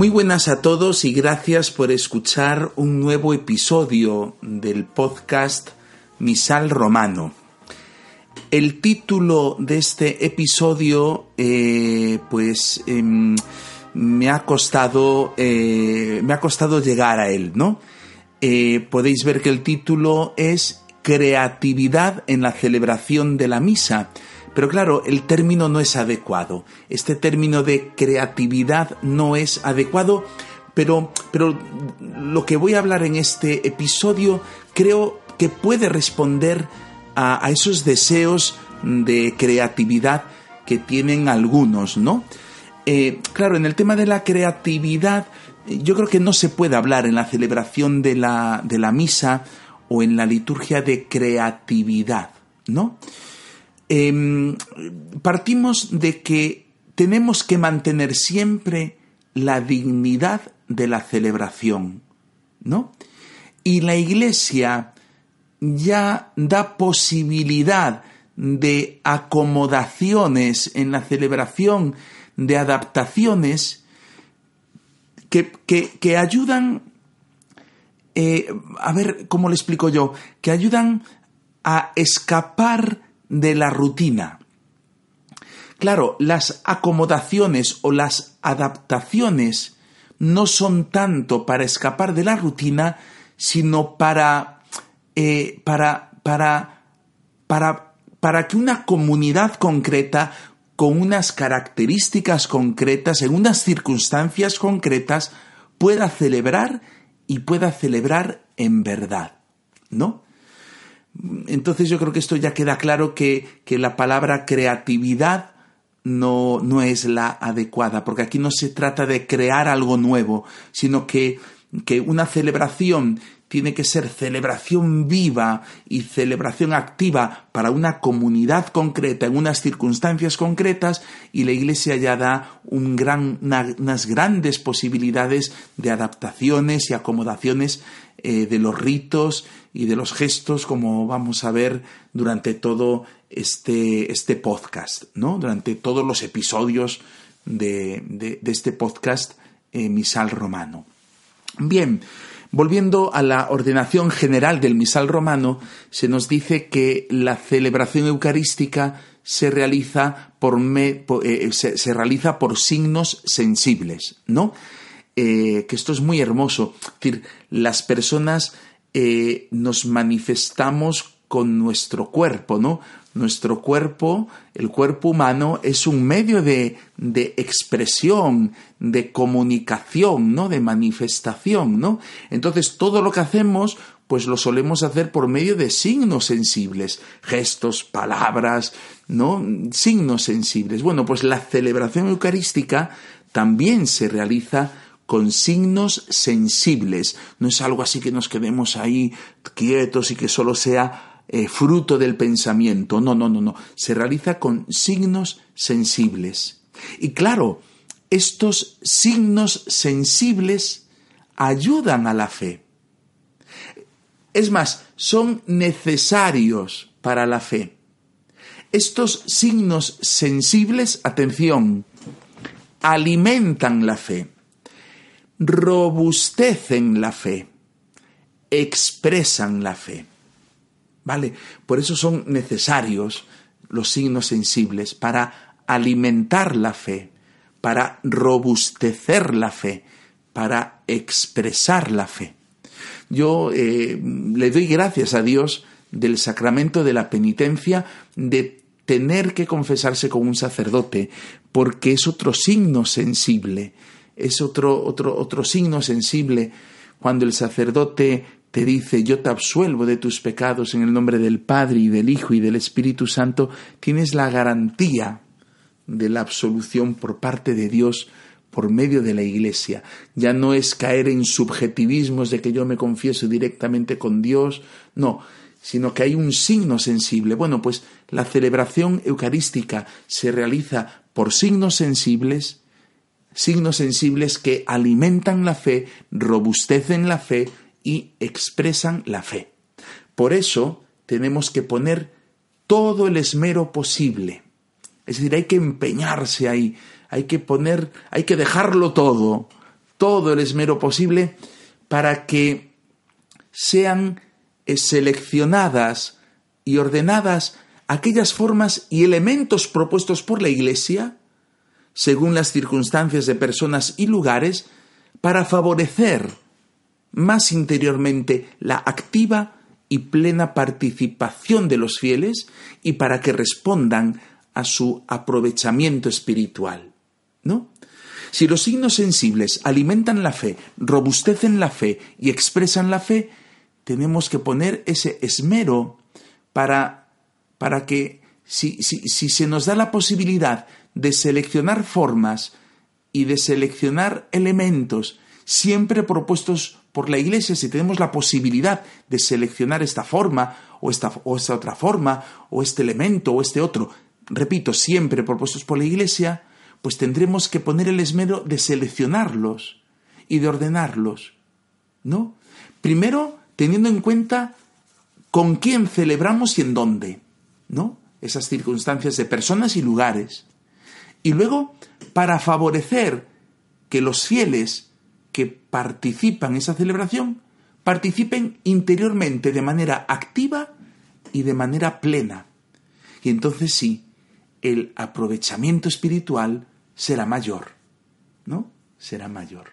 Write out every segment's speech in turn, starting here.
Muy buenas a todos y gracias por escuchar un nuevo episodio del podcast Misal Romano. El título de este episodio, eh, pues, em, me ha costado, eh, me ha costado llegar a él, ¿no? Eh, podéis ver que el título es Creatividad en la celebración de la misa pero claro, el término no es adecuado. Este término de creatividad no es adecuado, pero, pero lo que voy a hablar en este episodio creo que puede responder a, esos deseos de creatividad que tienen algunos, ¿no? Eh, claro, en el tema de la creatividad, yo creo que no se puede hablar en la celebración de la, de la misa o en la liturgia de creatividad, ¿no? Em, partimos de que tenemos que mantener siempre la dignidad de la celebración, ¿no? Y la Iglesia ya da posibilidad de acomodaciones en la celebración, de adaptaciones que, que, ayudan, eh, a ver, ¿cómo le explico yo? Que ayudan a escapar de la rutina. Claro, las acomodaciones o las adaptaciones no son tanto para escapar de la rutina, sino para, eh, para, para, para, para que una comunidad concreta, con unas características concretas, en unas circunstancias concretas, pueda celebrar y pueda celebrar en verdad, ¿no? Entonces yo creo que esto ya queda claro que, que la palabra creatividad no, no es la adecuada, porque aquí no se trata de crear algo nuevo, sino que, que una celebración tiene que ser celebración viva y celebración activa para una comunidad concreta, en unas circunstancias concretas, y la Iglesia ya da un gran, unas grandes posibilidades de adaptaciones y acomodaciones eh, de los ritos y de los gestos, como vamos a ver durante todo este, este podcast, ¿no? Durante todos los episodios de, de, este podcast eh, Misal Romano. Bien, volviendo a la ordenación general del Misal Romano, se nos dice que la celebración eucarística se realiza por, eh, se, realiza por signos sensibles, ¿no? Eh, que esto es muy hermoso. Es decir, las personas eh, nos manifestamos con nuestro cuerpo, ¿no? Nuestro cuerpo, el cuerpo humano, es un medio de, de expresión, de comunicación, ¿no? De manifestación, ¿no? Entonces, todo lo que hacemos, pues lo solemos hacer por medio de signos sensibles, gestos, palabras, ¿no? Signos sensibles. Bueno, pues la celebración eucarística también se realiza con signos sensibles. No es algo así que nos quedemos ahí quietos y que solo sea eh, fruto del pensamiento. No, no, no, no. Se realiza con signos sensibles. Y claro, estos signos sensibles ayudan a la fe. Es más, son necesarios para la fe. Estos signos sensibles, atención, alimentan la fe robustecen la fe, expresan la fe. ¿Vale? Por eso son necesarios los signos sensibles para alimentar la fe, para robustecer la fe, para expresar la fe. Yo eh, le doy gracias a Dios del sacramento de la penitencia, de tener que confesarse con un sacerdote, porque es otro signo sensible es otro, otro, otro signo sensible cuando el sacerdote te dice yo te absuelvo de tus pecados en el nombre del Padre y del Hijo y del Espíritu Santo, tienes la garantía de la absolución por parte de Dios por medio de la Iglesia. Ya no es caer en subjetivismos de que yo me confieso directamente con Dios, no, sino que hay un signo sensible. Bueno, pues la celebración eucarística se realiza por signos sensibles signos sensibles que alimentan la fe, robustecen la fe y expresan la fe. Por eso tenemos que poner todo el esmero posible. Es decir, hay que empeñarse ahí, hay que poner, hay que dejarlo todo todo el esmero posible para que sean eh, seleccionadas y ordenadas aquellas formas y elementos propuestos por la Iglesia, según las circunstancias de personas y lugares, para favorecer más interiormente la activa y plena participación de los fieles y para que respondan a su aprovechamiento espiritual. ¿No? Si los signos sensibles alimentan la fe, robustecen la fe y expresan la fe, tenemos que poner ese esmero para, para que si, si, si se nos da la posibilidad de seleccionar formas y de seleccionar elementos siempre propuestos por la Iglesia, si tenemos la posibilidad de seleccionar esta forma o esta, o esta otra forma o este elemento o este otro, repito, siempre propuestos por la Iglesia, pues tendremos que poner el esmero de seleccionarlos y de ordenarlos, ¿no? Primero, teniendo en cuenta con quién celebramos y en dónde, ¿no? Esas circunstancias de personas y lugares. Y luego, para favorecer que los fieles que participan en esa celebración participen interiormente de manera activa y de manera plena. Y entonces sí, el aprovechamiento espiritual será mayor, ¿no? Será mayor.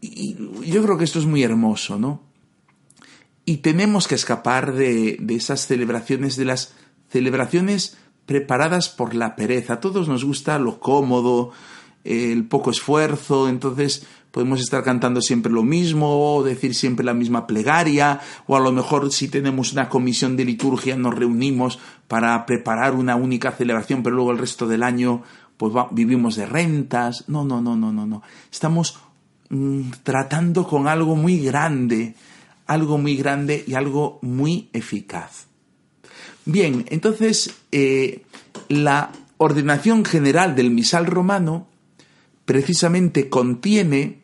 Y yo creo que esto es muy hermoso, ¿no? Y tenemos que escapar de, de esas celebraciones, de las celebraciones preparadas por la pereza. A todos nos gusta lo cómodo, el poco esfuerzo, entonces podemos estar cantando siempre lo mismo, o decir siempre la misma plegaria, o a lo mejor si tenemos una comisión de liturgia nos reunimos para preparar una única celebración, pero luego el resto del año pues vivimos de rentas. No, no, no, no, no, no. Estamos mm, tratando con algo muy grande, algo muy grande y algo muy eficaz. Bien, entonces eh, la ordenación general del misal romano precisamente contiene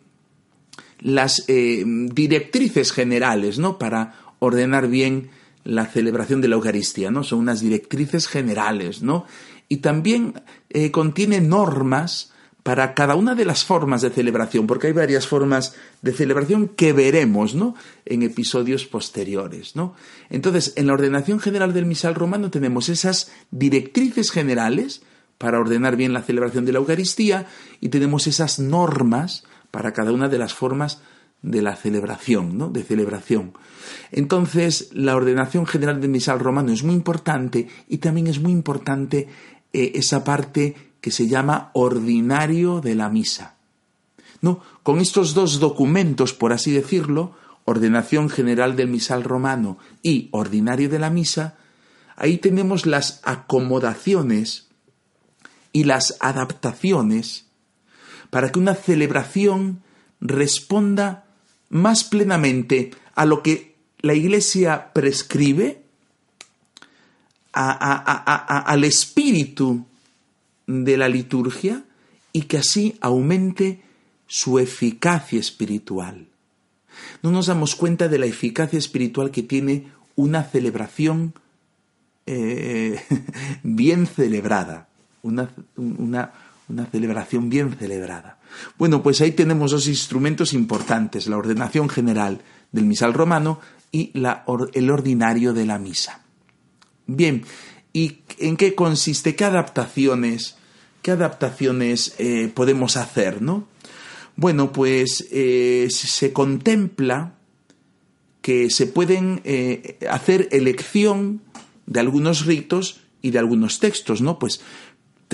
las eh, directrices generales, ¿no? Para ordenar bien la celebración de la Eucaristía, ¿no? Son unas directrices generales, ¿no? Y también eh, contiene normas para cada una de las formas de celebración, porque hay varias formas de celebración que veremos, ¿no? En episodios posteriores, ¿no? Entonces, en la ordenación general del misal romano tenemos esas directrices generales para ordenar bien la celebración de la Eucaristía y tenemos esas normas para cada una de las formas de la celebración, ¿no? De celebración. Entonces, la ordenación general del misal romano es muy importante y también es muy importante eh, esa parte que se llama ordinario de la misa. ¿No? Con estos dos documentos, por así decirlo, ordenación general del misal romano y ordinario de la misa, ahí tenemos las acomodaciones y las adaptaciones para que una celebración responda más plenamente a lo que la Iglesia prescribe, al espíritu de la liturgia y que así aumente su eficacia espiritual. No nos damos cuenta de la eficacia espiritual que tiene una celebración eh, bien celebrada una, una, celebración bien celebrada. Bueno, pues ahí tenemos dos instrumentos importantes, la ordenación general del misal romano y la, el ordinario de la misa. Bien, ¿y en qué consiste? ¿Qué adaptaciones, qué adaptaciones eh, podemos hacer, no? Bueno, pues eh, se contempla que se pueden eh, hacer elección de algunos ritos y de algunos textos, ¿no? Pues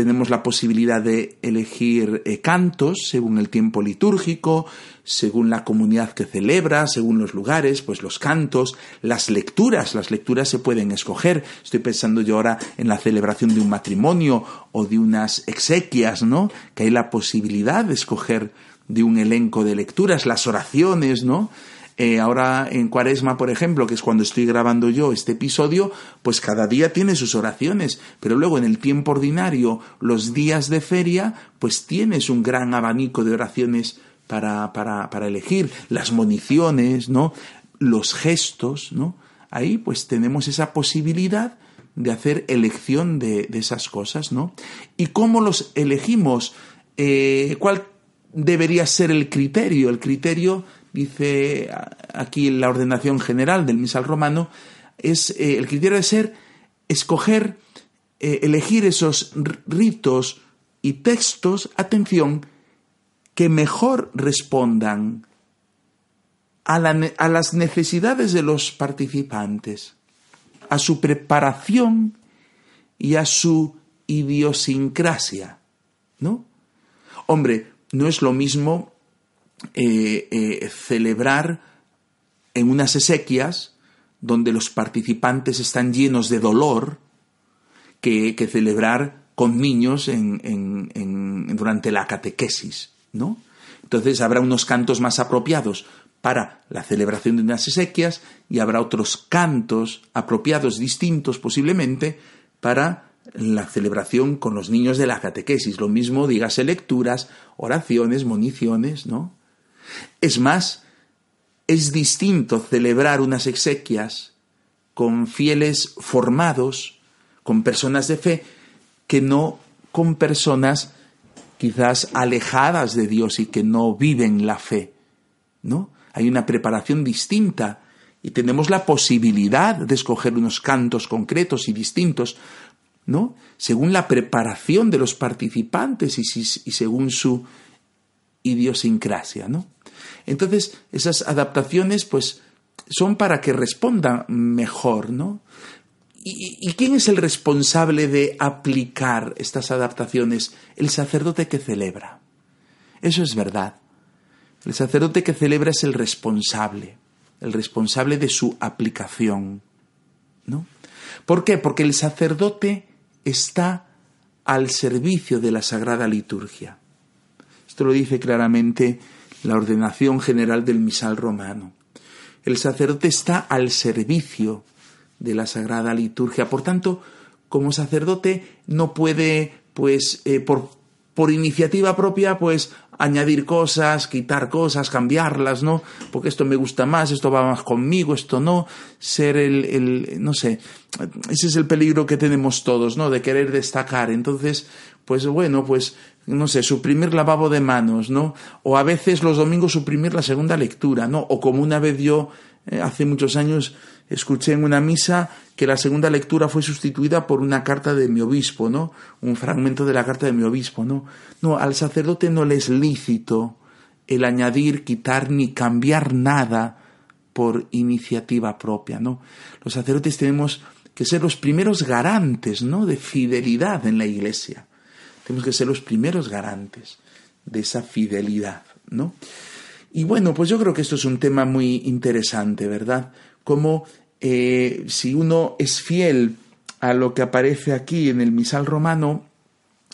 tenemos la posibilidad de elegir eh, cantos según el tiempo litúrgico, según la comunidad que celebra, según los lugares, pues los cantos, las lecturas, las lecturas se pueden escoger. Estoy pensando yo ahora en la celebración de un matrimonio o de unas exequias, ¿no? Que hay la posibilidad de escoger de un elenco de lecturas, las oraciones, ¿no? Eh, ahora en Cuaresma, por ejemplo, que es cuando estoy grabando yo este episodio, pues cada día tiene sus oraciones, pero luego en el tiempo ordinario, los días de feria, pues tienes un gran abanico de oraciones para, para, elegir, las municiones, ¿no? Los gestos, ¿no? Ahí pues tenemos esa posibilidad de hacer elección de, esas cosas, ¿no? ¿Y cómo los elegimos? Eh, ¿Cuál debería ser el criterio? El criterio, dice aquí la ordenación general del misal romano, es eh, el criterio de ser escoger, eh, elegir esos ritos y textos, atención, que mejor respondan a, a las necesidades de los participantes, a su preparación y a su idiosincrasia, ¿no? Hombre, no es lo mismo eh, eh, celebrar en unas esequias donde los participantes están llenos de dolor que, celebrar con niños durante la catequesis, ¿no? Entonces habrá unos cantos más apropiados para la celebración de unas esequias y habrá otros cantos apropiados distintos posiblemente para la celebración con los niños de la catequesis. Lo mismo, dígase lecturas, oraciones, municiones, ¿no? Es más, es distinto celebrar unas exequias con fieles formados, con personas de fe, que no con personas quizás alejadas de Dios y que no viven la fe, ¿no? Hay una preparación distinta y tenemos la posibilidad de escoger unos cantos concretos y distintos ¿no? Según la preparación de los participantes y, según su idiosincrasia, ¿no? Entonces, esas adaptaciones, pues, son para que respondan mejor, ¿no? ¿Y, quién es el responsable de aplicar estas adaptaciones? El sacerdote que celebra. Eso es verdad. El sacerdote que celebra es el responsable, el responsable de su aplicación, ¿no? ¿Por qué? Porque el sacerdote está al servicio de la Sagrada Liturgia. Esto lo dice claramente la ordenación general del misal romano. El sacerdote está al servicio de la Sagrada Liturgia. Por tanto, como sacerdote no puede, pues, eh, por, por iniciativa propia, pues, añadir cosas, quitar cosas, cambiarlas, ¿no? Porque esto me gusta más, esto va más conmigo, esto no. Ser el, el, no sé, ese es el peligro que tenemos todos, ¿no? De querer destacar. Entonces, pues bueno, pues, no sé, suprimir lavabo de manos, ¿no? O a veces los domingos suprimir la segunda lectura, ¿no? O como una vez yo, eh, hace muchos años, escuché en una misa que la segunda lectura fue sustituida por una carta de mi obispo, ¿no? Un fragmento de la carta de mi obispo, ¿no? No, al sacerdote no le es lícito el añadir, quitar ni cambiar nada por iniciativa propia, ¿no? Los sacerdotes tenemos que ser los primeros garantes, ¿no? De fidelidad en la iglesia. Tenemos que ser los primeros garantes de esa fidelidad, ¿no? Y bueno, pues yo creo que esto es un tema muy interesante, ¿verdad? Como eh, si uno es fiel a lo que aparece aquí en el misal romano,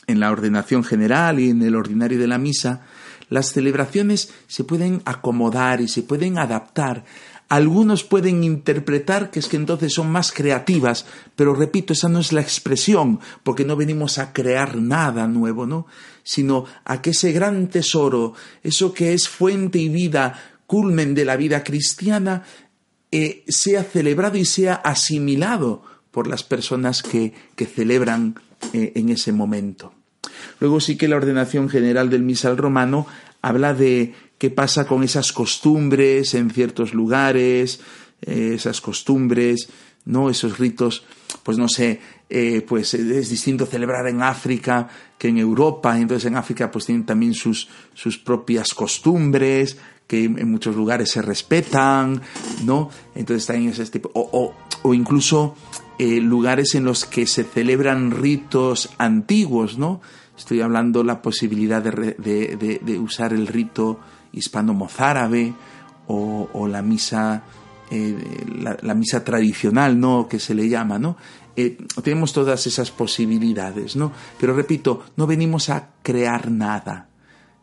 en la ordenación general y en el ordinario de la misa, las celebraciones se pueden acomodar y se pueden adaptar. Algunos pueden interpretar que es que entonces son más creativas, pero repito, esa no es la expresión, porque no venimos a crear nada nuevo, ¿no? Sino a que ese gran tesoro, eso que es fuente y vida, culmen de la vida cristiana, eh, sea celebrado y sea asimilado por las personas que, celebran eh, en ese momento. Luego sí que la ordenación general del misal romano habla de qué pasa con esas costumbres en ciertos lugares, eh, esas costumbres, ¿no? Esos ritos, pues no sé, pues es distinto celebrar en África que en Europa, entonces en África pues tienen también sus, sus propias costumbres, que en muchos lugares se respetan, ¿no? Entonces también o, o, incluso eh, lugares en los que se celebran ritos antiguos, ¿no? Estoy hablando la posibilidad de, de, usar el rito hispano-mozárabe o, o, la misa, eh, la, misa tradicional, ¿no? Que se le llama, ¿no? Eh, tenemos todas esas posibilidades, ¿no? Pero repito, no venimos a crear nada,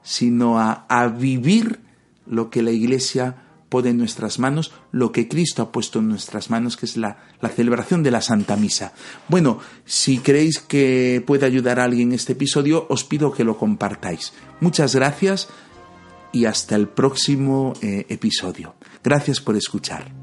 sino a, a vivir lo que la Iglesia pone en nuestras manos, lo que Cristo ha puesto en nuestras manos, que es la, la celebración de la Santa Misa. Bueno, si creéis que puede ayudar a alguien este episodio, os pido que lo compartáis. Muchas gracias y hasta el próximo eh, episodio. Gracias por escuchar.